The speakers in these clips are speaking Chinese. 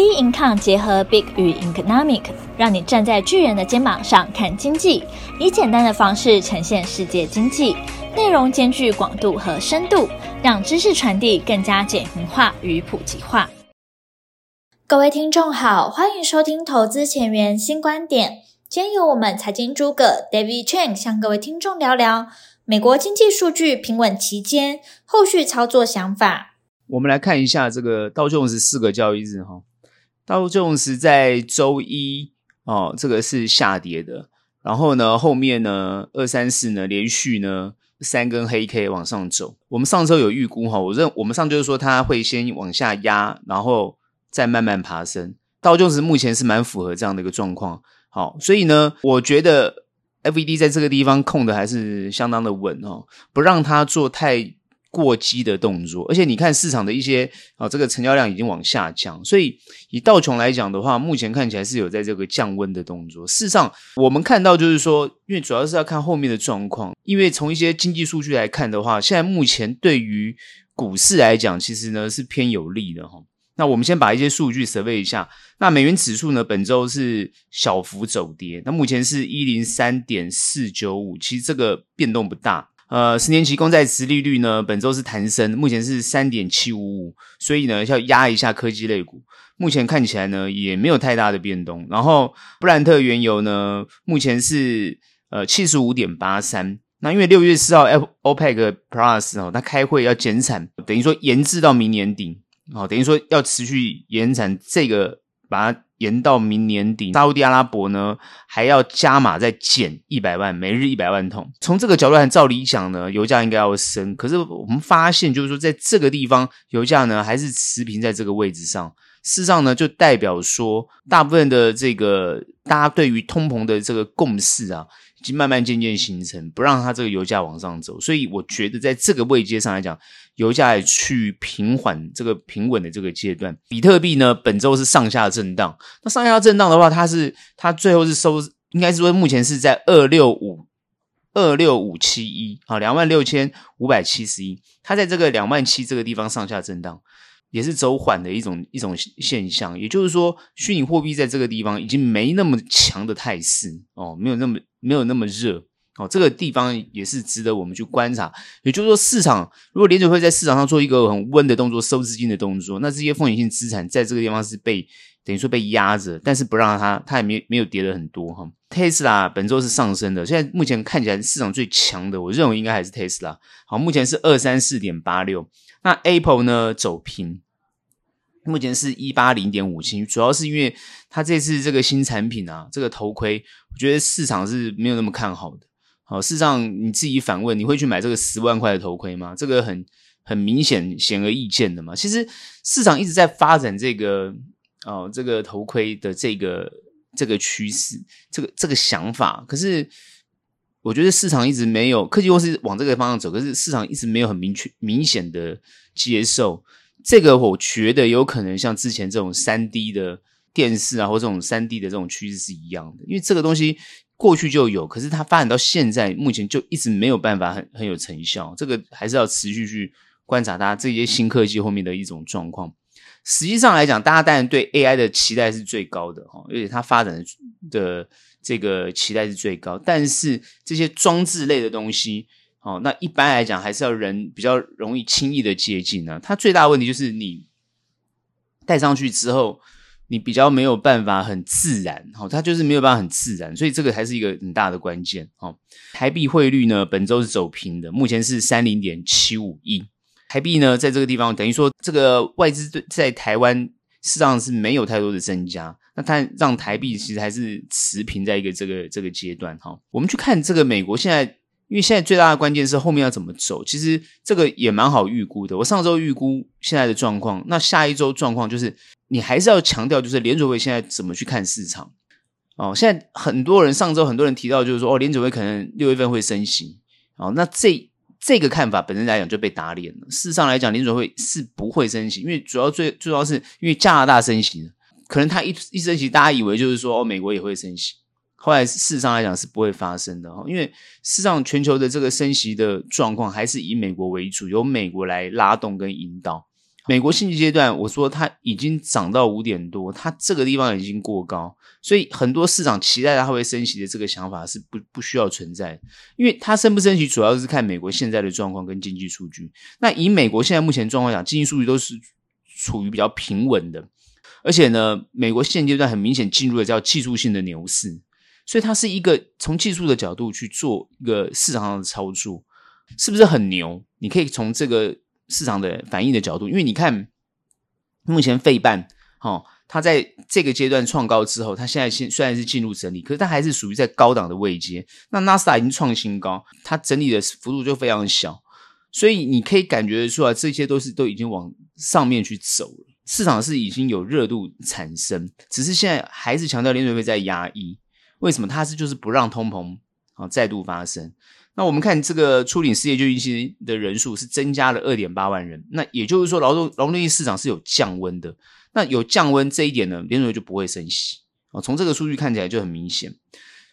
B Income 结合 Big 与 Economic，让你站在巨人的肩膀上看经济，以简单的方式呈现世界经济，内容兼具广度和深度，让知识传递更加简明化与普及化。各位听众好，欢迎收听投资前沿新观点。今天由我们财经诸葛 David Chen 向各位听众聊聊美国经济数据平稳期间后续操作想法。我们来看一下这个道琼斯四个交易日哈。道琼斯在周一哦，这个是下跌的，然后呢，后面呢，二三四呢，连续呢三根黑 K 往上走。我们上周有预估哈，我认我们上周就是说它会先往下压，然后再慢慢爬升。道琼斯目前是蛮符合这样的一个状况，好，所以呢，我觉得 FED 在这个地方控的还是相当的稳哦，不让它做太。过激的动作，而且你看市场的一些啊，这个成交量已经往下降，所以以道琼来讲的话，目前看起来是有在这个降温的动作。事实上，我们看到就是说，因为主要是要看后面的状况，因为从一些经济数据来看的话，现在目前对于股市来讲，其实呢是偏有利的哈。那我们先把一些数据 survey 一下，那美元指数呢本周是小幅走跌，那目前是一零三点四九五，其实这个变动不大。呃，十年期公债殖利率呢，本周是弹升，目前是三点七五五，所以呢，要压一下科技类股。目前看起来呢，也没有太大的变动。然后，布兰特原油呢，目前是呃七十五点八三。那因为六月四号，OPEC Plus 哦，它开会要减产，等于说延至到明年底，哦，等于说要持续延产，这个把它。延到明年底，沙乌地阿拉伯呢还要加码再减一百万，每日一百万桶。从这个角度来，照理讲呢，油价应该要升。可是我们发现，就是说在这个地方，油价呢还是持平在这个位置上。事实上呢，就代表说，大部分的这个大家对于通膨的这个共识啊，已经慢慢渐渐形成，不让它这个油价往上走。所以我觉得，在这个位阶上来讲，油价去平缓这个平稳的这个阶段。比特币呢，本周是上下震荡。那上下震荡的话，它是它最后是收，应该是说目前是在二六五二六五七一啊，两万六千五百七十一。它在这个两万七这个地方上下震荡。也是走缓的一种一种现象，也就是说，虚拟货币在这个地方已经没那么强的态势哦，没有那么没有那么热哦，这个地方也是值得我们去观察。也就是说，市场如果联准会在市场上做一个很温的动作，收资金的动作，那这些风险性资产在这个地方是被等于说被压着，但是不让它，它也没没有跌得很多哈。特斯拉本周是上升的，现在目前看起来市场最强的，我认为应该还是特斯拉。好，目前是二三四点八六。那 Apple 呢走平，目前是一八零点五七，主要是因为它这次这个新产品啊，这个头盔，我觉得市场是没有那么看好的。好，事实上你自己反问，你会去买这个十万块的头盔吗？这个很很明显显而易见的嘛。其实市场一直在发展这个哦，这个头盔的这个这个趋势，这个这个想法，可是。我觉得市场一直没有科技公司往这个方向走，可是市场一直没有很明确、明显的接受这个。我觉得有可能像之前这种三 D 的电视啊，或这种三 D 的这种趋势是一样的，因为这个东西过去就有，可是它发展到现在，目前就一直没有办法很很有成效。这个还是要持续去观察它这些新科技后面的一种状况。实际上来讲，大家当然对 AI 的期待是最高的哈，而且它发展的。这个期待是最高，但是这些装置类的东西，哦，那一般来讲还是要人比较容易轻易的接近呢、它最大的问题就是你戴上去之后，你比较没有办法很自然，哦，它就是没有办法很自然，所以这个还是一个很大的关键。哦，台币汇率呢，本周是走平的，目前是三零点七五亿。台币呢，在这个地方等于说，这个外资在台湾市场是没有太多的增加。那它让台币其实还是持平在一个这个这个阶段哈。我们去看这个美国现在，因为现在最大的关键是后面要怎么走。其实这个也蛮好预估的。我上周预估现在的状况，那下一周状况就是你还是要强调，就是联准会现在怎么去看市场哦。现在很多人上周很多人提到，就是说哦，联准会可能六月份会升息哦。那这这个看法本身来讲就被打脸了。事实上来讲，联准会是不会升息，因为主要最主要是因为加拿大升息。可能他一一升息，大家以为就是说哦，美国也会升息。后来事实上来讲是不会发生的哈，因为事实上全球的这个升息的状况还是以美国为主，由美国来拉动跟引导。美国现阶段，我说它已经涨到五点多，它这个地方已经过高，所以很多市场期待它会升息的这个想法是不不需要存在，因为它升不升息主要是看美国现在的状况跟经济数据。那以美国现在目前状况讲，经济数据都是处于比较平稳的，而且呢，美国现阶段很明显进入了叫技术性的牛市，所以它是一个从技术的角度去做一个市场上的操作，是不是很牛？你可以从这个。市场的反应的角度，因为你看，目前费半，哦，它在这个阶段创高之后，它现在现虽然是进入整理，可是它还是属于在高档的位阶。那纳斯达已经创新高，它整理的幅度就非常小，所以你可以感觉出来，这些都是都已经往上面去走了。市场是已经有热度产生，只是现在还是强调联准会在压抑。为什么？它是就是不让通膨啊再度发生。那我们看这个初领失业救济金的人数是增加了二点八万人，那也就是说劳动劳动力市场是有降温的。那有降温这一点呢，联准会就不会升息啊。从这个数据看起来就很明显。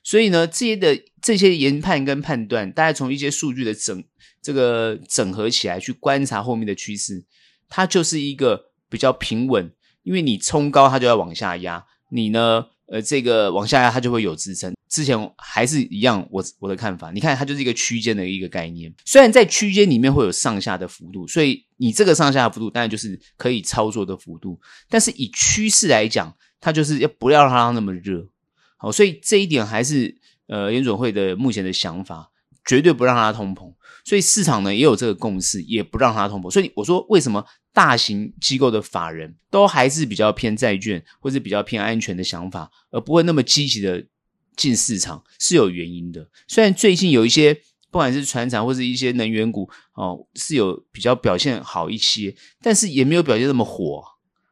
所以呢，这些的这些研判跟判断，大家从一些数据的整这个整合起来去观察后面的趋势，它就是一个比较平稳。因为你冲高，它就要往下压；你呢，呃，这个往下压，它就会有支撑。之前还是一样，我我的看法，你看它就是一个区间的一个概念。虽然在区间里面会有上下的幅度，所以你这个上下幅度当然就是可以操作的幅度。但是以趋势来讲，它就是要不要让它那么热。好，所以这一点还是呃研准会的目前的想法，绝对不让它通膨。所以市场呢也有这个共识，也不让它通膨。所以我说为什么大型机构的法人都还是比较偏债券或者比较偏安全的想法，而不会那么积极的。进市场是有原因的，虽然最近有一些不管是船厂或是一些能源股哦，是有比较表现好一些，但是也没有表现那么火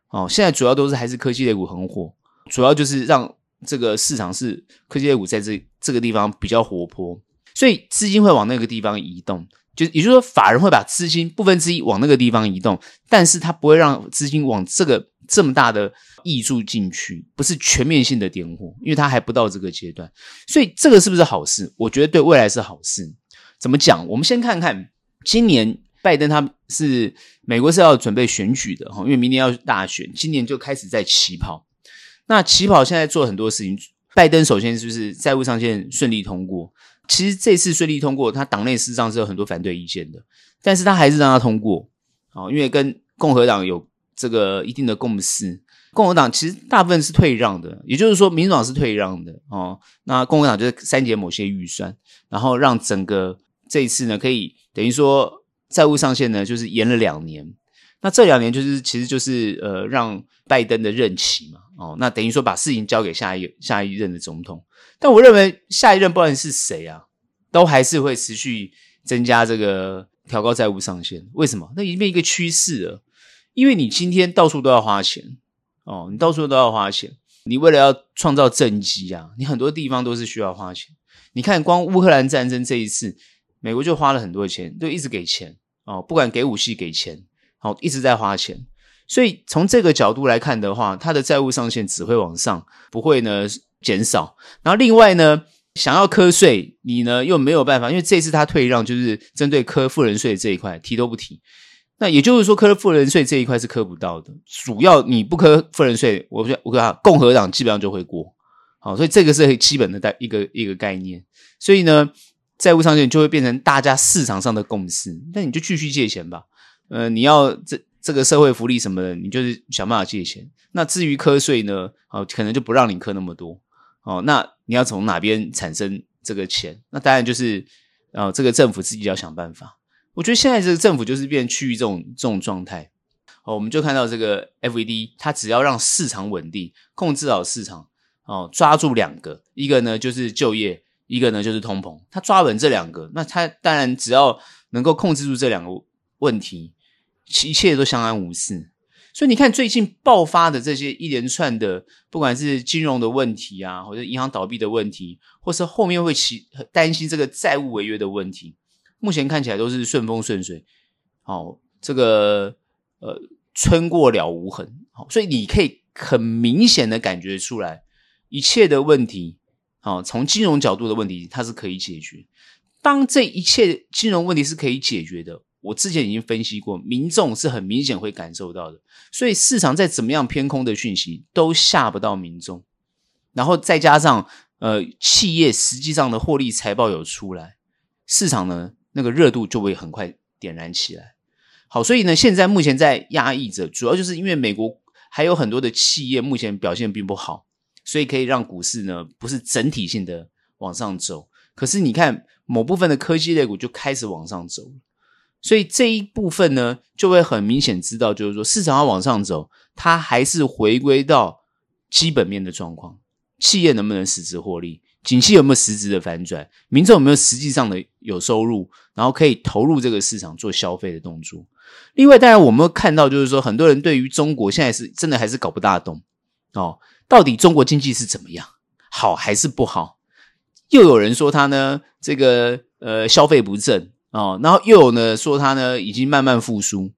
哦。现在主要都是还是科技类股很火，主要就是让这个市场是科技类股在这这个地方比较活泼，所以资金会往那个地方移动，就也就是说法人会把资金部分之一往那个地方移动，但是他不会让资金往这个。这么大的挹注进去，不是全面性的点火，因为他还不到这个阶段，所以这个是不是好事？我觉得对未来是好事。怎么讲？我们先看看今年拜登他是美国是要准备选举的哈，因为明年要大选，今年就开始在起跑。那起跑现在做很多事情，拜登首先是不是债务上限顺利通过？其实这次顺利通过，他党内事实上是有很多反对意见的，但是他还是让他通过，哦，因为跟共和党有。这个一定的共识，共和党其实大部分是退让的，也就是说，民主党是退让的哦。那共和党就是删减某些预算，然后让整个这一次呢，可以等于说债务上限呢，就是延了两年。那这两年就是其实就是呃，让拜登的任期嘛，哦，那等于说把事情交给下一下一任的总统。但我认为下一任不管是谁啊，都还是会持续增加这个调高债务上限。为什么？那已经变一个趋势了。因为你今天到处都要花钱哦，你到处都要花钱，你为了要创造政绩啊，你很多地方都是需要花钱。你看，光乌克兰战争这一次，美国就花了很多钱，就一直给钱哦，不管给武器给钱，哦，一直在花钱。所以从这个角度来看的话，它的债务上限只会往上，不会呢减少。然后另外呢，想要课税，你呢又没有办法，因为这次他退让，就是针对课富人税这一块，提都不提。那也就是说，课富人税这一块是课不到的。主要你不课富人税，我我跟他共和党基本上就会过。好，所以这个是很基本的概一个一个概念。所以呢，债务上限就会变成大家市场上的共识。那你就继续借钱吧。呃，你要这这个社会福利什么的，你就是想办法借钱。那至于课税呢，哦，可能就不让你课那么多。哦，那你要从哪边产生这个钱？那当然就是，呃，这个政府自己要想办法。我觉得现在这个政府就是变趋于这种这种状态，哦，我们就看到这个 FED，它只要让市场稳定，控制好市场，哦，抓住两个，一个呢就是就业，一个呢就是通膨，它抓稳这两个，那它当然只要能够控制住这两个问题，一切都相安无事。所以你看最近爆发的这些一连串的，不管是金融的问题啊，或者银行倒闭的问题，或是后面会起担心这个债务违约的问题。目前看起来都是顺风顺水，好，这个呃，春过了无痕，好，所以你可以很明显的感觉出来，一切的问题，好，从金融角度的问题，它是可以解决。当这一切金融问题是可以解决的，我之前已经分析过，民众是很明显会感受到的，所以市场在怎么样偏空的讯息都吓不到民众，然后再加上呃企业实际上的获利财报有出来，市场呢那个热度就会很快点燃起来。好，所以呢现在目前在压抑着，主要就是因为美国还有很多的企业目前表现并不好，所以可以让股市呢不是整体性的往上走。可是你看，某部分的科技类股就开始往上走了，所以这一部分呢，就会很明显知道，就是说市场要往上走，它还是回归到基本面的状况，企业能不能实质获利，景气有没有实质的反转，民众有没有实际上的有收入，然后可以投入这个市场做消费的动作。另外，当然我们看到，就是说很多人对于中国现在是真的还是搞不大懂哦，到底中国经济是怎么样，好还是不好？又有人说他呢，这个呃消费不振哦，然后又有呢说他呢已经慢慢复苏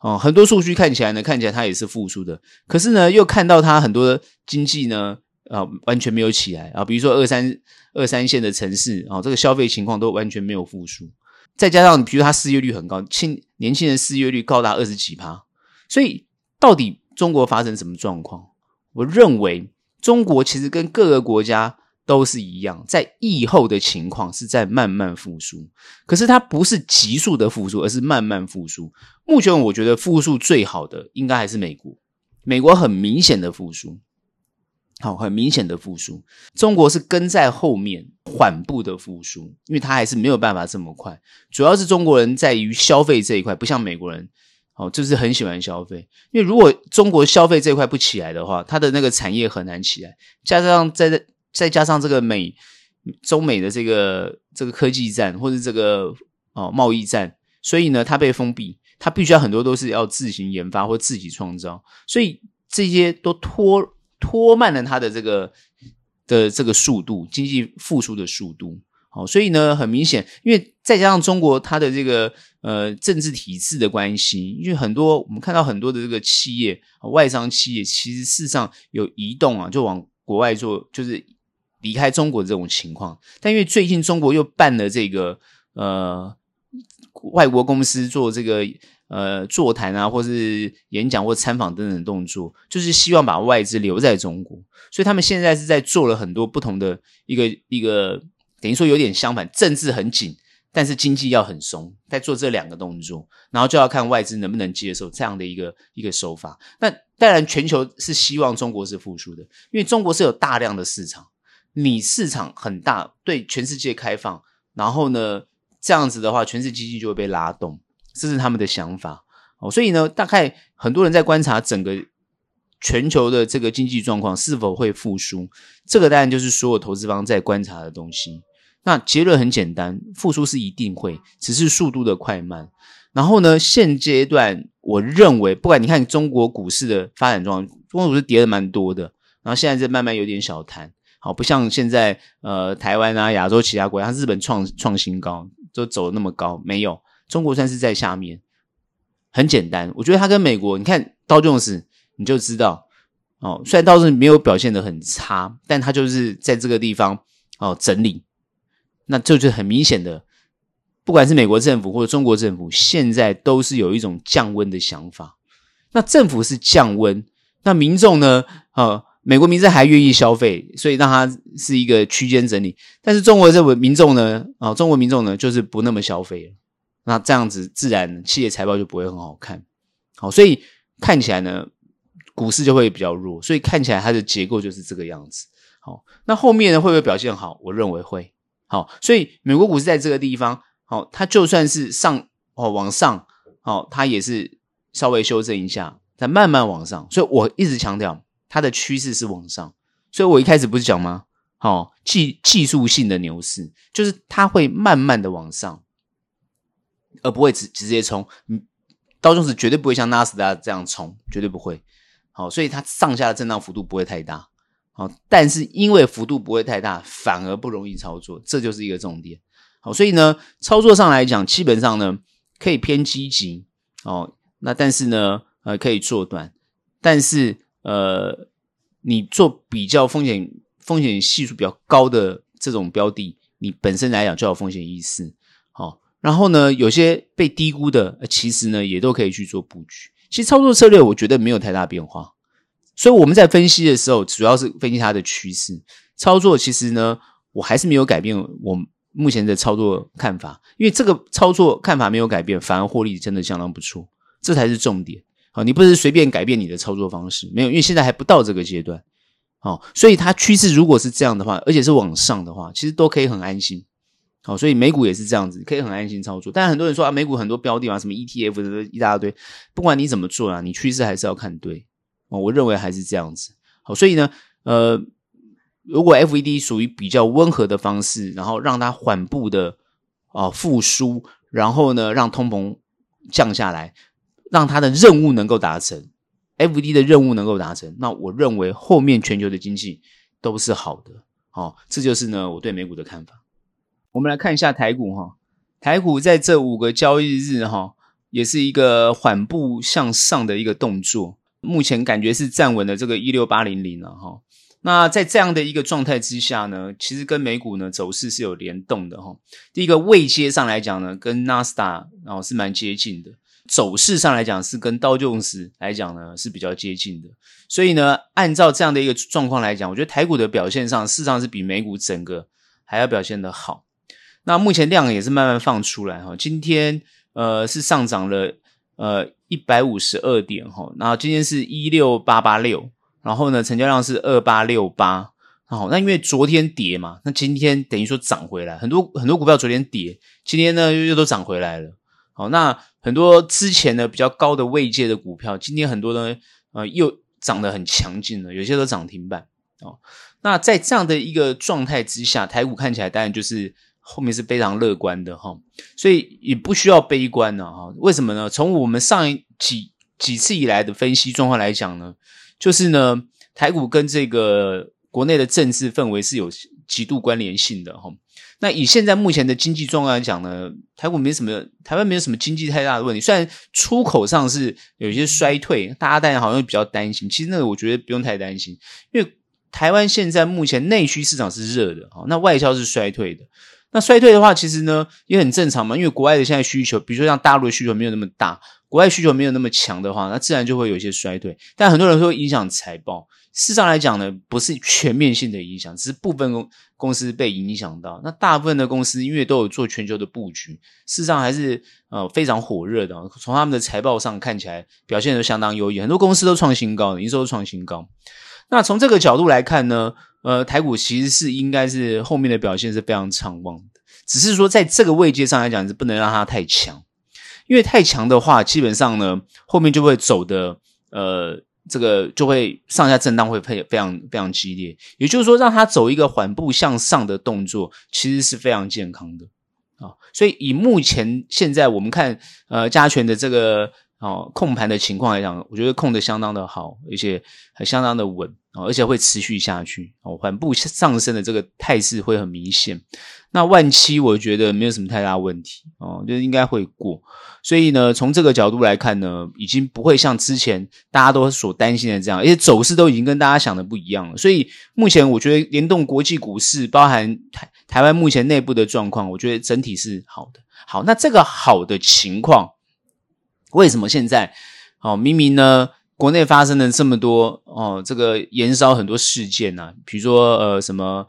哦，很多数据看起来呢，看起来他也是复苏的，可是呢又看到他很多经济呢啊、完全没有起来啊，比如说二三二三线的城市啊、哦，这个消费情况都完全没有复苏，再加上比如他失业率很高，青年轻人失业率高达二十几趴，所以到底中国发生什么状况？我认为中国其实跟各个国家。都是一样，在疫后的情况是在慢慢复苏，可是它不是急速的复苏，而是慢慢复苏。目前我觉得复苏最好的应该还是美国，美国很明显的复苏，好，很明显的复苏。中国是跟在后面缓步的复苏，因为它还是没有办法这么快。主要是中国人在于消费这一块，不像美国人，哦，就是很喜欢消费。因为如果中国消费这一块不起来的话，它的那个产业很难起来，加上在这。再加上这个美中美的这个这个科技战，或者这个哦贸易战，所以呢，它被封闭，它必须要很多都是要自行研发或自己创造，所以这些都拖拖慢了它的这个的这个速度，经济复苏的速度。好，所以呢，很明显，因为再加上中国它的这个呃政治体制的关系，因为很多我们看到很多的这个企业外商企业，其实事实上有移动啊，就往国外做，就是。离开中国这种情况，但因为最近中国又办了这个呃外国公司做这个呃座谈啊，或是演讲或参访等等动作，就是希望把外资留在中国，所以他们现在是在做了很多不同的一个一个，等于说有点相反，政治很紧，但是经济要很松，在做这两个动作，然后就要看外资能不能接受这样的一个一个手法。那当然，全球是希望中国是复苏的，因为中国是有大量的市场。你市场很大，对全世界开放，然后呢，这样子的话，全世界经济就会被拉动，这是他们的想法哦。所以呢，大概很多人在观察整个全球的这个经济状况是否会复苏，这个当然就是所有投资方在观察的东西。那结论很简单，复苏是一定会，只是速度的快慢。然后呢，现阶段我认为，不管你看中国股市的发展状况，中国股市跌的蛮多的，然后现在在慢慢有点小弹。好，不像现在，呃，台湾啊，亚洲其他国家，日本创创新高，都走得那么高，没有，中国算是在下面。很简单，我觉得它跟美国，你看道琼斯，你就知道，哦，虽然道琼斯没有表现得很差，但它就是在这个地方哦整理，那这就是很明显的，不管是美国政府或者中国政府，现在都是有一种降温的想法。那政府是降温，那民众呢？啊、哦。美国民众还愿意消费，所以让它是一个区间整理。但是中国这民众呢，啊，中国民众呢，就是不那么消费了。那这样子，自然企业财报就不会很好看。好，所以看起来呢，股市就会比较弱。所以看起来它的结构就是这个样子。好，那后面呢，会不会表现好？我认为会。好，所以美国股市在这个地方，好，它就算是上哦往上，好，它也是稍微修正一下，再慢慢往上。所以我一直强调。它的趋势是往上，所以我一开始不是讲吗？好、哦，技技术性的牛市就是它会慢慢的往上，而不会直直接冲。嗯，道琼斯绝对不会像纳斯达这样冲，绝对不会。好、哦，所以它上下的震荡幅度不会太大。好、哦，但是因为幅度不会太大，反而不容易操作，这就是一个重点。好、哦，所以呢，操作上来讲，基本上呢可以偏积极。哦，那但是呢，呃，可以做短，但是。呃，你做比较风险风险系数比较高的这种标的，你本身来讲就有风险意识。好，然后呢，有些被低估的，其实呢也都可以去做布局。其实操作策略我觉得没有太大变化，所以我们在分析的时候，主要是分析它的趋势。操作其实呢，我还是没有改变我目前的操作看法，因为这个操作看法没有改变，反而获利真的相当不错，这才是重点。好，你不是随便改变你的操作方式，没有，因为现在还不到这个阶段。好，所以它趋势如果是这样的话，而且是往上的话，其实都可以很安心。好，所以美股也是这样子，可以很安心操作。但很多人说啊，美股很多标的啊，什么 ETF 的一大堆，不管你怎么做啊，你趋势还是要看对。哦，我认为还是这样子。好，所以呢，呃。如果 FED 属于比较温和的方式，然后让它缓步的啊复苏，然后呢让通膨降下来，让它的任务能够达成，FD 的任务能够达成，那我认为后面全球的经济都是好的。好、哦，这就是呢我对美股的看法。我们来看一下台股哈，台股在这五个交易日哈，也是一个缓步向上的一个动作，目前感觉是站稳了这个一六八零零了哈。那在这样的一个状态之下呢，其实跟美股呢走势是有联动的哈。第一个位阶上来讲呢，跟纳斯达然后是蛮接近的；走势上来讲是跟道琼斯来讲呢是比较接近的。所以呢，按照这样的一个状况来讲，我觉得台股的表现上，事实上是比美股整个还要表现的好。那目前量也是慢慢放出来哈，今天呃是上涨了呃一百五十二点哈，然后今天是一六八八六。然后呢，成交量是二八六八，好，那因为昨天跌嘛，那今天等于说涨回来，很多很多股票昨天跌，今天呢又都涨回来了，好，那很多之前呢比较高的位阶的股票，今天很多呢呃又涨得很强劲了，有些都涨停板，哦，那在这样的一个状态之下，台股看起来当然就是后面是非常乐观的哈，所以也不需要悲观了哈，为什么呢？从我们上一几几次以来的分析状况来讲呢？就是呢，台股跟这个国内的政治氛围是有极度关联性的哈。那以现在目前的经济状况来讲呢，台股没什么，台湾没有什么经济太大的问题。虽然出口上是有一些衰退，大家当然好像比较担心。其实那个我觉得不用太担心，因为台湾现在目前内需市场是热的啊，那外销是衰退的。那衰退的话，其实呢也很正常嘛，因为国外的现在需求，比如说像大陆的需求没有那么大。国外需求没有那么强的话，那自然就会有一些衰退。但很多人说会影响财报，事实上来讲呢，不是全面性的影响，只是部分公公司被影响到。那大部分的公司因为都有做全球的布局，事实上还是呃非常火热的。从他们的财报上看起来，表现都相当优异，很多公司都创新高，营收都创新高。那从这个角度来看呢，呃，台股其实是应该是后面的表现是非常畅旺的，只是说在这个位阶上来讲，是不能让它太强。因为太强的话，基本上呢，后面就会走的，呃，这个就会上下震荡会非非常非常激烈。也就是说，让它走一个缓步向上的动作，其实是非常健康的啊。所以以目前现在我们看，呃，加权的这个哦控盘的情况来讲，我觉得控的相当的好，而且还相当的稳哦，而且会持续下去哦，缓步上升的这个态势会很明显。那万七我觉得没有什么太大问题哦，就应该会过。所以呢，从这个角度来看呢，已经不会像之前大家都所担心的这样，而且走势都已经跟大家想的不一样了。所以目前我觉得联动国际股市，包含台台湾目前内部的状况，我觉得整体是好的。好，那这个好的情况，为什么现在哦，明明呢国内发生了这么多哦，这个延烧很多事件啊，比如说呃什么。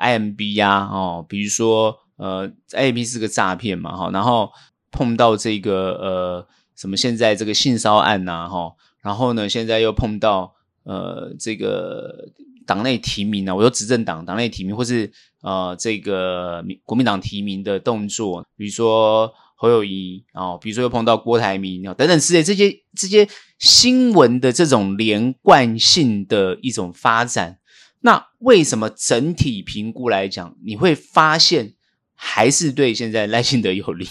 IMB 呀、啊，哦，比如说，呃，IMB 是个诈骗嘛，哈，然后碰到这个，呃，什么现在这个性骚案呐，哈，然后呢，现在又碰到，呃，这个党内提名啊，我说执政党党内提名，或是呃，这个国民党提名的动作，比如说侯友谊啊，比如说又碰到郭台铭啊，等等之类这些这些新闻的这种连贯性的一种发展。那为什么整体评估来讲，你会发现还是对现在赖清德有利？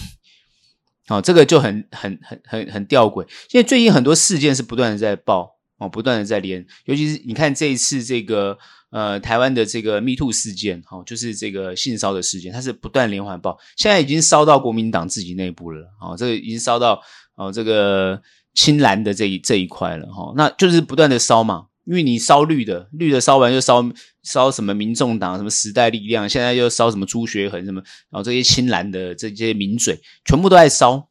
哦，这个就很很很很很吊诡。现在最近很多事件是不断的在爆哦，不断的在连，尤其是你看这一次这个呃台湾的这个 Me Too 事件，哦，就是这个性骚的事件，它是不断连环爆，现在已经烧到国民党自己内部了，哦，这个已经烧到哦这个青蓝的这一这一块了，哈，那就是不断的烧嘛。因为你烧绿的，绿的烧完又烧烧什么民众党、什么时代力量，现在又烧什么朱学恒什么，然后这些青蓝的这些名嘴，全部都在烧。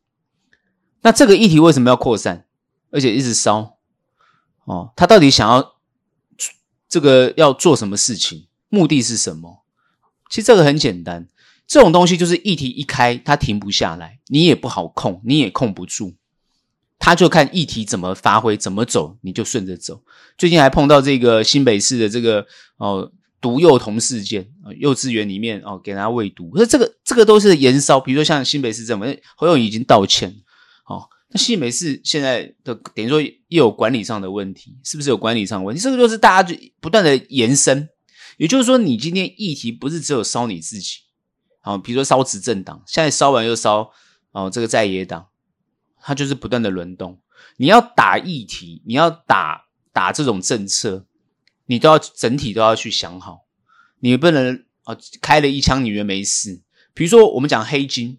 那这个议题为什么要扩散，而且一直烧？哦，他到底想要这个要做什么事情？目的是什么？其实这个很简单，这种东西就是议题一开，它停不下来，你也不好控，你也控不住。他就看议题怎么发挥，怎么走，你就顺着走。最近还碰到这个新北市的这个哦毒幼童事件，幼稚园里面哦给他喂毒，可是这个这个都是延烧。比如说像新北市政府，侯友已经道歉，那新北市现在的等于说又有管理上的问题，是不是有管理上的问题？这个就是大家就不断的延伸，也就是说，你今天议题不是只有烧你自己，好，比如说烧执政党，现在烧完又烧哦这个在野党。它就是不断的轮动，你要打议题，你要打打这种政策，你都要整体都要去想好，你不能啊开了一枪你以为没事。比如说我们讲黑金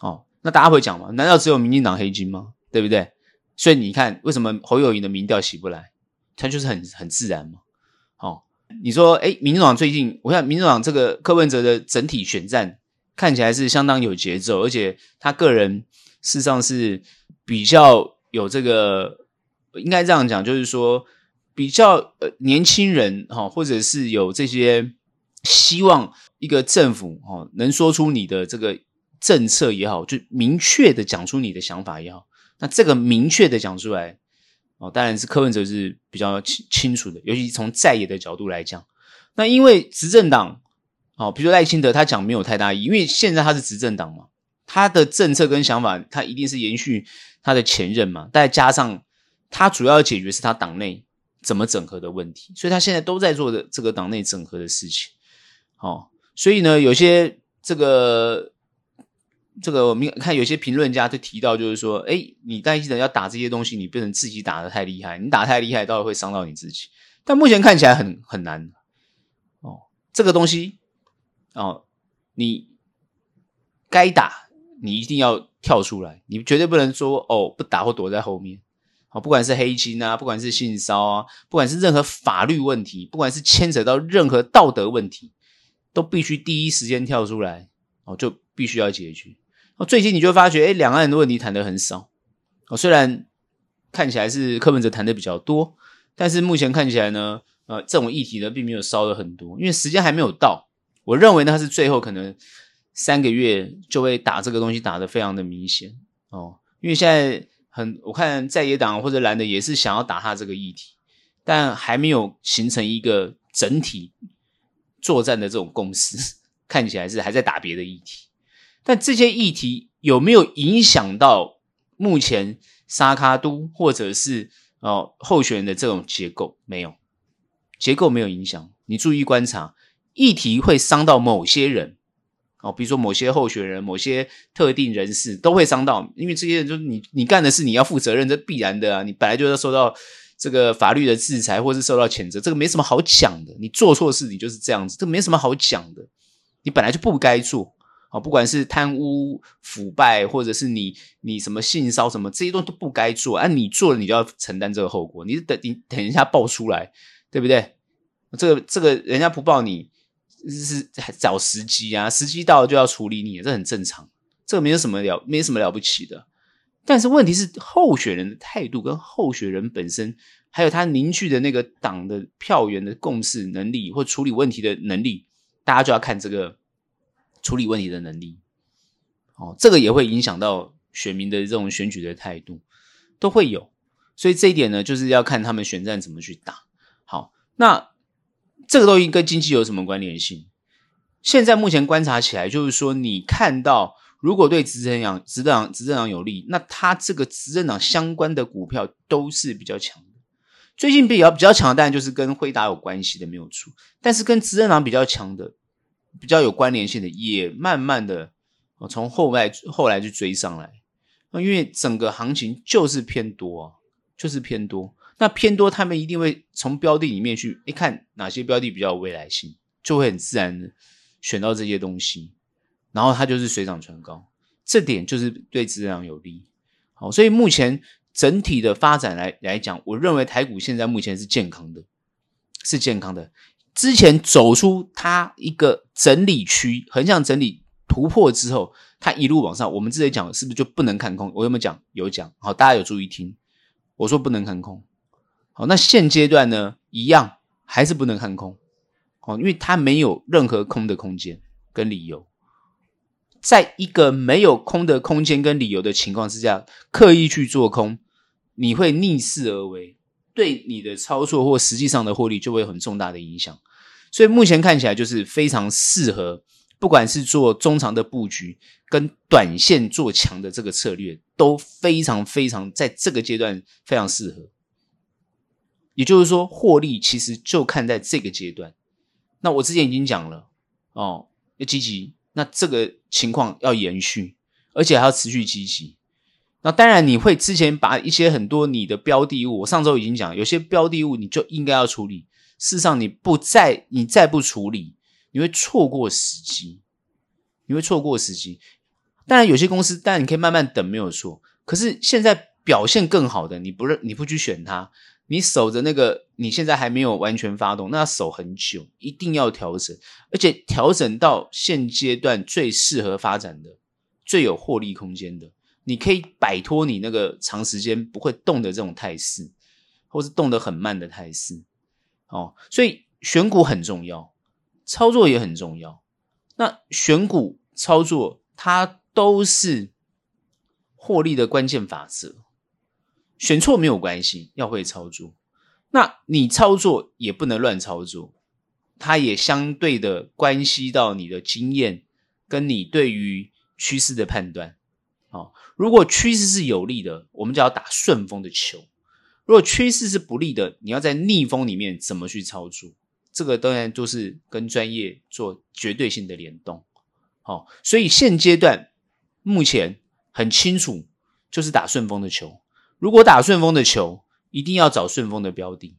哦，那大家会讲吗？难道只有民进党黑金吗？对不对？所以你看为什么侯友宜的民调起不来？他就是很很自然嘛。哦，你说哎民进党最近我看民进党这个柯文哲的整体选战看起来是相当有节奏，而且他个人事实上是。比较有这个，应该这样讲，就是说比较呃年轻人哈，或者是有这些希望一个政府哈能说出你的这个政策也好，就明确的讲出你的想法也好，那这个明确的讲出来哦，当然是柯文哲是比较清清楚的，尤其从在野的角度来讲，那因为执政党哦，比如说赖清德他讲没有太大意义，因为现在他是执政党嘛，他的政策跟想法他一定是延续。他的前任嘛，再加上他主要解决是他党内怎么整合的问题，所以他现在都在做的这个党内整合的事情。哦，所以呢，有些这个这个我们看有些评论家就提到，就是说，哎，你担心的要打这些东西，你不能自己打的太厉害，你打太厉害，到底会伤到你自己。但目前看起来很很难。哦，这个东西哦，你该打，你一定要。跳出来，你绝对不能说哦，不打或躲在后面。好，不管是黑金啊，不管是性骚啊，不管是任何法律问题，不管是牵扯到任何道德问题，都必须第一时间跳出来哦，就必须要解决。哦，最近你就发觉，哎，两岸的问题谈的很少。哦，虽然看起来是柯文哲谈的比较多，但是目前看起来呢，呃，这种议题呢，并没有烧的很多，因为时间还没有到。我认为呢，它是最后可能。三个月就会打这个东西，打得非常的明显哦。因为现在很，我看在野党或者蓝的也是想要打他这个议题，但还没有形成一个整体作战的这种共识，看起来是还在打别的议题。但这些议题有没有影响到目前沙卡都或者是哦候选人的这种结构？没有，结构没有影响。你注意观察，议题会伤到某些人。哦，比如说某些候选人、某些特定人士都会伤到，因为这些人就是你，你干的事你要负责任，这必然的啊。你本来就要受到这个法律的制裁，或是受到谴责，这个没什么好讲的。你做错事，你就是这样子，这没什么好讲的。你本来就不该做啊，不管是贪污腐败，或者是你你什么性骚什么这些东西都不该做啊。你做了，你就要承担这个后果。你等你等一下爆出来，对不对？这个这个人家不报你。是找时机啊，时机到了就要处理你，这很正常，这个没有什么了，没什么了不起的。但是问题是，候选人的态度跟候选人本身，还有他凝聚的那个党的票源的共识能力或处理问题的能力，大家就要看这个处理问题的能力。哦，这个也会影响到选民的这种选举的态度，都会有。所以这一点呢，就是要看他们选战怎么去打。好，那。这个东西跟经济有什么关联性？现在目前观察起来，就是说，你看到如果对执政党、执政党、执政党有利，那他这个执政党相关的股票都是比较强的。最近比较比较强的，当然就是跟辉达有关系的没有错，但是跟执政党比较强的、比较有关联性的，也慢慢的从后来后来就追上来。那因为整个行情就是偏多，就是偏多。那偏多，他们一定会从标的里面去一看哪些标的比较有未来性，就会很自然的选到这些东西，然后它就是水涨船高，这点就是对质量有利。好，所以目前整体的发展来来讲，我认为台股现在目前是健康的，是健康的。之前走出它一个整理区，横向整理突破之后，它一路往上。我们之前讲是不是就不能看空？我有没有讲？有讲。好，大家有注意听。我说不能看空。好，那现阶段呢，一样还是不能看空。好，因为它没有任何空的空间跟理由。在一个没有空的空间跟理由的情况之下，刻意去做空，你会逆势而为，对你的操作或实际上的获利就会有很重大的影响。所以目前看起来就是非常适合，不管是做中长的布局跟短线做强的这个策略，都非常非常在这个阶段非常适合。也就是说，获利其实就看在这个阶段。那我之前已经讲了哦，要积极，那这个情况要延续，而且还要持续积极。那当然，你会之前把一些很多你的标的物，我上周已经讲，有些标的物你就应该要处理。事实上，你不再，你再不处理，你会错过时机，你会错过时机。当然，有些公司，当然你可以慢慢等，没有错。可是现在表现更好的，你不认，你不去选它，你守着那个，你现在还没有完全发动，那守很久，一定要调整，而且调整到现阶段最适合发展的、最有获利空间的，你可以摆脱你那个长时间不会动的这种态势，或是动得很慢的态势。哦，所以选股很重要，操作也很重要。那选股操作，它都是获利的关键法则。选错没有关系，要会操作。那你操作也不能乱操作，它也相对的关系到你的经验跟你对于趋势的判断。哦，如果趋势是有利的，我们就要打顺风的球。如果趋势是不利的，你要在逆风里面怎么去操作？这个当然都是跟专业做绝对性的联动。好，所以现阶段目前很清楚，就是打顺风的球。如果打顺风的球，一定要找顺风的标的。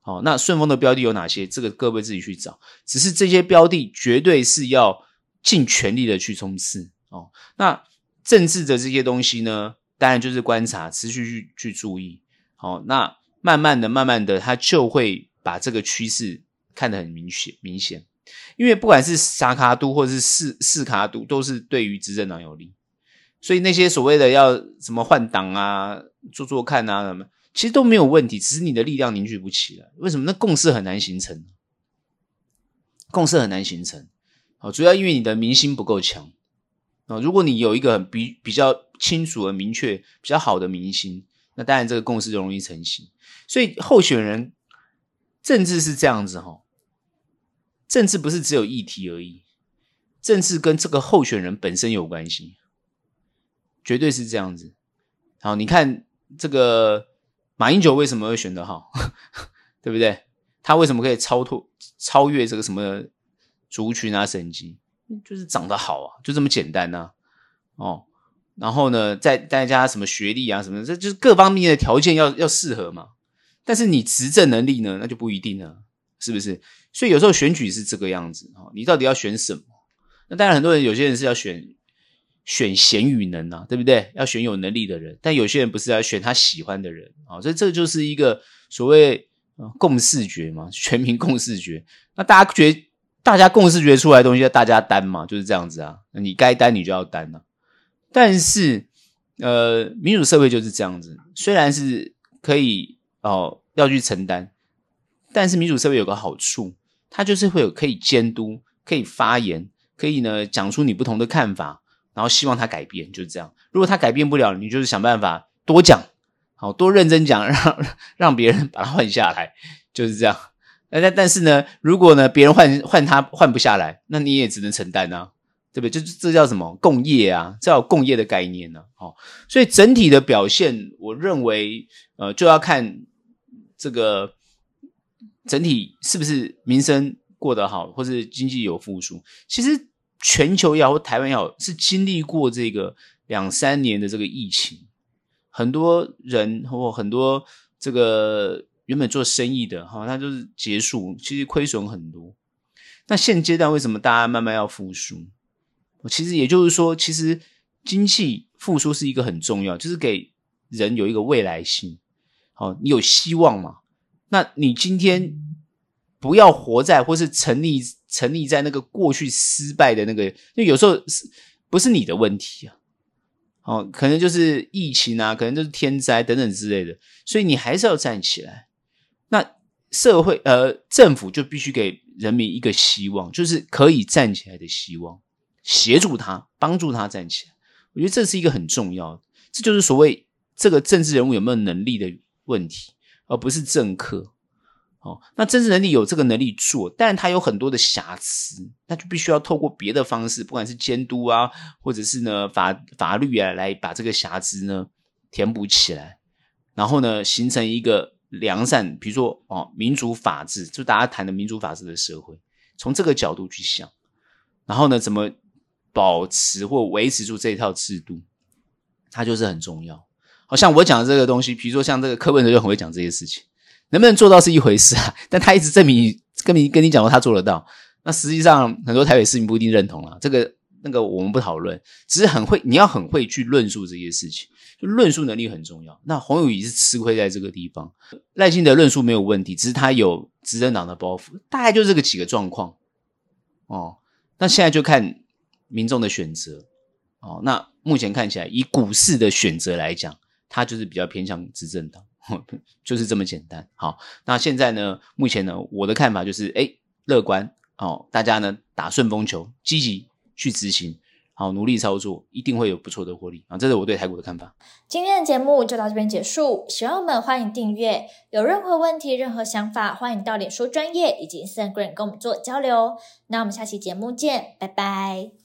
好，那顺风的标的有哪些？这个各位自己去找。只是这些标的绝对是要尽全力的去冲刺。哦，那政治的这些东西呢，当然就是观察，持续去去注意。好，那慢慢的、慢慢的，他就会把这个趋势看得很明显、明显。因为不管是三脚督或者是四四脚督，都是对于执政党有利。所以那些所谓的要什么换党啊、做做看啊什么，其实都没有问题，只是你的力量凝聚不起来。为什么？那共识很难形成，共识很难形成。好，主要因为你的民心不够强啊。如果你有一个很比比较清楚的、明确、比较好的民心。那当然，这个共识就容易成型。所以候选人政治是这样子哈，政治不是只有议题而已，政治跟这个候选人本身有关系，绝对是这样子。好，你看这个马英九为什么会选得好，对不对？他为什么可以超脱超越这个什么族群啊、省级，就是长得好啊，就这么简单呢、啊，哦。然后呢，再再加什么学历啊什么，这就是各方面的条件要要适合嘛。但是你执政能力呢，那就不一定了，是不是？所以有时候选举是这个样子啊，你到底要选什么？那当然，很多人有些人是要选选贤与能啊，对不对？要选有能力的人，但有些人不是要选他喜欢的人啊。所以这就是一个所谓共识决嘛，全民共识决。那大家决大家共识决出来的东西，要大家担嘛，就是这样子啊。你该担你就要担啊。但是，呃，民主社会就是这样子。虽然是可以哦要去承担，但是民主社会有个好处，它就是会有可以监督、可以发言、可以呢讲出你不同的看法，然后希望他改变，就是这样。如果他改变不了，你就是想办法多讲，好多认真讲，让让别人把他换下来，就是这样。但但是呢，如果呢别人换换他换不下来，那你也只能承担啊。对不对？这这叫什么共业啊？这叫共业的概念呢、啊？所以整体的表现，我认为，呃，就要看这个整体是不是民生过得好，或是经济有复苏。其实全球也好，台湾也好，是经历过这个两三年的这个疫情，很多人或很多这个原本做生意的，哈，他就是结束，其实亏损很多。那现阶段为什么大家慢慢要复苏？其实也就是说，其实经济复苏是一个很重要，就是给人有一个未来性。好，你有希望嘛？那你今天不要活在或是沉溺沉溺在那个过去失败的那个，因为有时候是不是你的问题啊？哦，可能就是疫情啊，可能就是天灾等等之类的，所以你还是要站起来。社会呃，政府就必须给人民一个希望，就是可以站起来的希望，协助他，帮助他站起来。我觉得这是一个很重要的，这就是所谓这个政治人物有没有能力的问题，而不是政客。哦，那政治能力有这个能力做，但他有很多的瑕疵，那就必须要透过别的方式，不管是监督啊，或者是呢法法律啊，来把这个瑕疵呢填补起来，然后呢形成一个良善，比如说哦民主法治，就大家谈的民主法治的社会，从这个角度去想，然后呢怎么保持或维持住这一套制度，它就是很重要。好像我讲的这个东西，比如说像这个柯文哲就很会讲这些事情。能不能做到是一回事啊，但他一直证明跟你跟你讲说他做得到，那实际上很多台北市民不一定认同啊。这个那个我们不讨论，只是很会，你要很会去论述这些事情，就论述能力很重要。那洪友宜是吃亏在这个地方，赖清德论述没有问题，只是他有执政党的包袱，大概就这个几个状况哦。那现在就看民众的选择哦。那目前看起来，以股市的选择来讲，他就是比较偏向执政党。就是这么简单。好，那现在呢？目前呢，我的看法就是，哎，乐观哦，大家呢打顺风球，积极去执行，好，努力操作，一定会有不错的获利啊！这是我对台股的看法。今天的节目就到这边结束，喜欢我们欢迎订阅，有任何问题、任何想法，欢迎到脸书专业以及 Instagram 跟我们做交流。那我们下期节目见，拜拜。